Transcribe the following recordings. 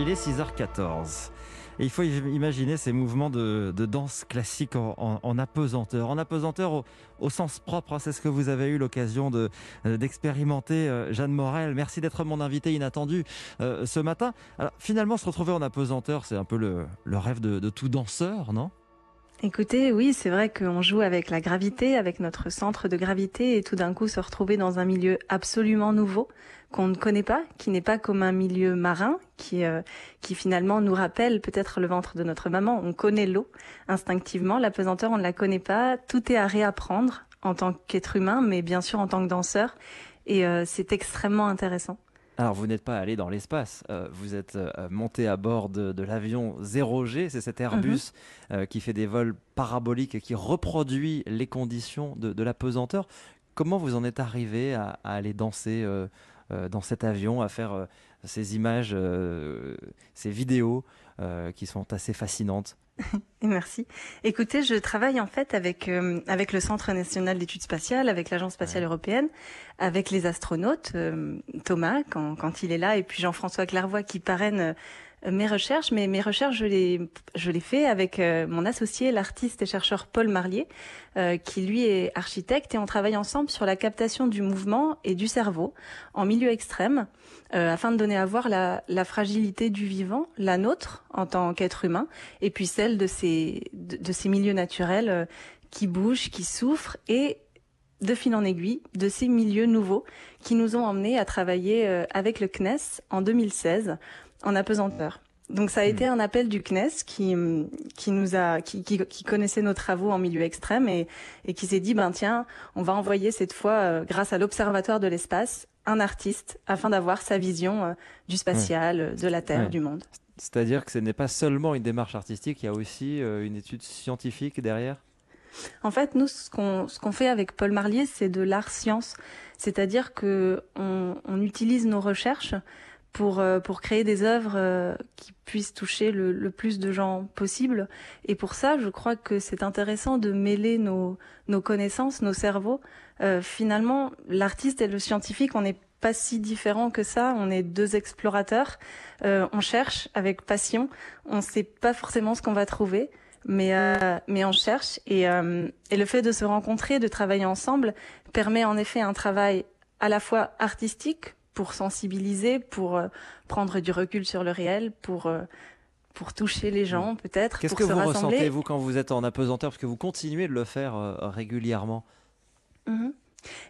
Il est 6h14. Et il faut imaginer ces mouvements de, danse classique en, apesanteur. En apesanteur au, sens propre, hein, c'est ce que vous avez eu l'occasion euh, d'expérimenter, euh, Jeanne Morel. Merci d'être mon invité inattendu euh, ce matin. Finalement, se retrouver en apesanteur, c'est un peu le, rêve de tout danseur, non? Écoutez, oui, c'est vrai qu'on joue avec la gravité, avec notre centre de gravité, et tout d'un coup se retrouver dans un milieu absolument nouveau qu'on ne connaît pas, qui n'est pas comme un milieu marin, qui, euh, qui finalement nous rappelle peut-être le ventre de notre maman. On connaît l'eau instinctivement, la pesanteur on ne la connaît pas. Tout est à réapprendre en tant qu'être humain, mais bien sûr en tant que danseur, et euh, c'est extrêmement intéressant. Alors, vous n'êtes pas allé dans l'espace, euh, vous êtes euh, monté à bord de, l'avion 0G, c'est cet Airbus mhm. euh, qui fait des vols paraboliques et qui reproduit les conditions de, la pesanteur. Comment vous en êtes arrivé à, aller danser dans cet avion, à faire ces images, ces vidéos qui sont assez fascinantes? Merci. Écoutez, je travaille en fait avec euh, avec le Centre national d'études spatiales, avec l'Agence spatiale européenne, avec les astronautes, euh, Thomas quand, quand il est là, et puis Jean-François Clairvoy qui parraine euh, mes recherches, mais mes recherches, je les, fais avec euh, mon associé, l'artiste et chercheur Paul Marlier, euh, qui lui est architecte, et on travaille ensemble sur la captation du mouvement et du cerveau en milieu extrême, afin de donner à voir la, fragilité du vivant, la nôtre en tant qu'être humain, et puis celle de ces, de, de ces milieux naturels qui bougent, qui souffrent, et de fil en aiguille, de ces milieux nouveaux qui nous ont emmenés à travailler avec le CNES en 2016 en apesanteur. Donc ça a été hmm. un appel du CNES qui qui nous a qui, qui, connaissait nos travaux en milieu extrême et, et qui s'est dit ben tiens on va envoyer cette fois euh, grâce à l'observatoire de l'espace un artiste afin d'avoir sa vision euh, du spatial, de la Terre, du monde. C'est-à-dire que ce n'est pas seulement une démarche artistique, il y a aussi euh, une étude scientifique derrière? En fait, nous, ce qu'on ce qu'on fait avec Paul Marlier, c'est de l'art science, c'est-à-dire que on, on utilise nos recherches pour euh, pour créer des œuvres euh, qui puissent toucher le, le, plus de gens possible. Et pour ça, je crois que c'est intéressant de mêler nos nos connaissances, nos cerveaux. Euh, finalement, l'artiste et le scientifique, on n'est pas si différents que ça. On est deux explorateurs. Euh, on cherche avec passion. On sait pas forcément ce qu'on va trouver, mais mais on cherche. Et et le fait de se rencontrer, de travailler ensemble, permet en effet un travail à la fois artistique pour sensibiliser, pour euh, prendre du recul sur le réel, pour euh, pour toucher les gens peut-être. Qu'est-ce que vous ressentez vous quand vous êtes en apesanteur? Parce que vous continuez de le faire euh, régulièrement mm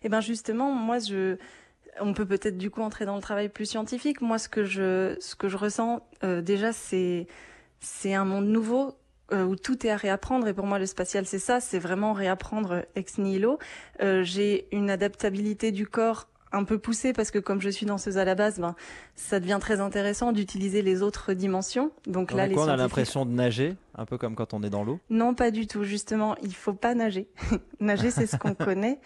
Eh ben justement, moi je on peut peut-être du coup entrer dans le travail plus scientifique. Moi, ce que je, ce que je ressens déjà, c'est, c'est un monde nouveau où tout est à réapprendre. Et pour moi, le spatial, c'est ça, c'est vraiment réapprendre ex nihilo. j'ai une adaptabilité du corps un peu poussé parce que comme je suis danseuse à la base, ben ça devient très intéressant d'utiliser les autres dimensions. Donc là, les on a l'impression de nager, un peu comme quand on est dans l'eau. Non, pas du tout. Justement, il faut pas nager. nager, c'est ce qu'on connaît.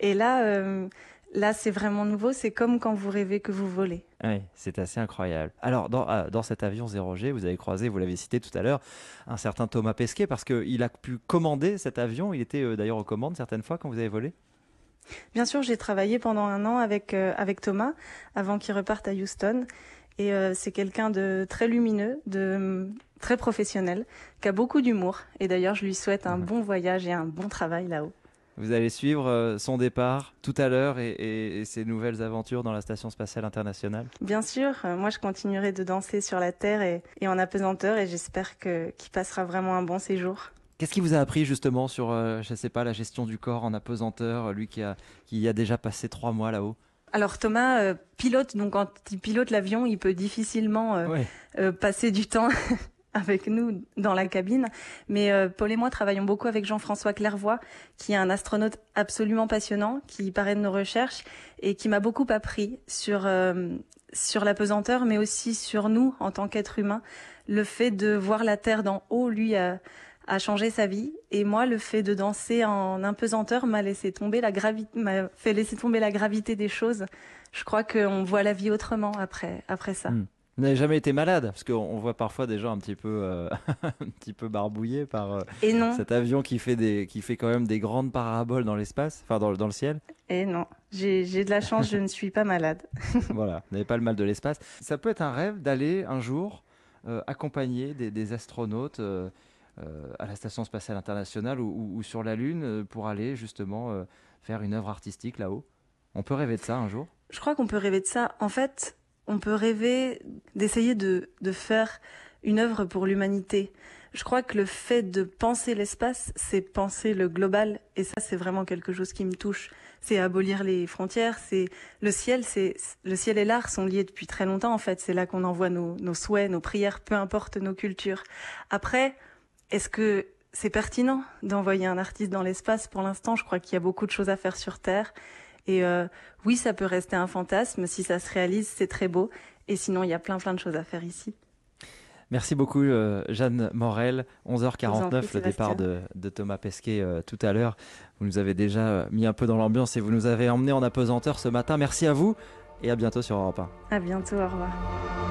Et là, euh, là, c'est vraiment nouveau. C'est comme quand vous rêvez que vous volez. Oui, c'est assez incroyable. Alors, dans, euh, dans cet avion 0G, vous avez croisé, vous l'avez cité tout à l'heure, un certain Thomas Pesquet parce qu'il a pu commander cet avion. Il était euh, d'ailleurs aux commandes certaines fois quand vous avez volé? Bien sûr, j'ai travaillé pendant un an avec euh, avec Thomas avant qu'il reparte à Houston. Et euh, c'est quelqu'un de très lumineux, de très professionnel, qui a beaucoup d'humour. Et d'ailleurs, je lui souhaite un bon voyage et un bon travail là-haut. Vous allez suivre euh, son départ tout à l'heure et, et, ses nouvelles aventures dans la Station spatiale internationale Bien sûr, moi je continuerai de danser sur la Terre et, et en apesanteur et j'espère qu'il passera vraiment un bon séjour. Qu'est-ce qui vous a appris justement sur, euh, je ne sais pas, la gestion du corps en apesanteur, lui qui a, qui a déjà passé trois mois là-haut? Alors Thomas, euh, pilote, donc quand il pilote l'avion, il peut difficilement euh, passer du temps avec nous dans la cabine. Mais Paul et moi travaillons beaucoup avec Jean-François Clairvoy, qui est un astronaute absolument passionnant, qui parraine nos recherches et qui m'a beaucoup appris sur sur la pesanteur, mais aussi sur nous en tant qu'être humain. Le fait de voir la Terre d'en haut, lui a a changé sa vie. Et moi, le fait de danser en impesanteur m'a laissé tomber la gravité, m'a fait laisser tomber la gravité des choses. Je crois qu'on voit la vie autrement après, après ça. Hmm. Vous n'avez jamais été malade? Parce qu'on voit parfois des gens un petit peu, euh, un petit peu barbouillés par euh, Et non. cet avion qui fait, des, qui fait quand même des grandes paraboles dans l'espace, enfin dans, dans le ciel. Et non. J'ai de la chance, je ne suis pas malade. voilà, vous n'avez pas le mal de l'espace. Ça peut être un rêve d'aller un jour euh, accompagner des, des astronautes à la Station spatiale internationale ou, sur la Lune euh, pour aller justement euh, faire une œuvre artistique là-haut. On peut rêver de ça un jour? Je crois qu'on peut rêver de ça. En fait, on peut rêver d'essayer de, faire une œuvre pour l'humanité. Je crois que le fait de penser l'espace, c'est penser le global. Et ça, c'est vraiment quelque chose qui me touche. C'est abolir les frontières. C'est le ciel. C'est le ciel et l'art sont liés depuis très longtemps. En fait, c'est là qu'on envoie nos souhaits, nos prières, peu importe nos cultures. Après, est-ce que c'est pertinent d'envoyer un artiste dans l'espace? Pour l'instant, je crois qu'il y a beaucoup de choses à faire sur Terre. Et euh, oui, ça peut rester un fantasme. Si ça se réalise, c'est très beau. Et sinon, il y a plein plein de choses à faire ici. Merci beaucoup, euh, Jeanne Morel. Je vous en 11h49, prie, le départ de, de Thomas Pesquet euh, tout à l'heure. Vous nous avez déjà mis un peu dans l'ambiance et vous nous avez emmené en apesanteur ce matin. Merci à vous et à bientôt sur Europe 1. À bientôt. Au revoir.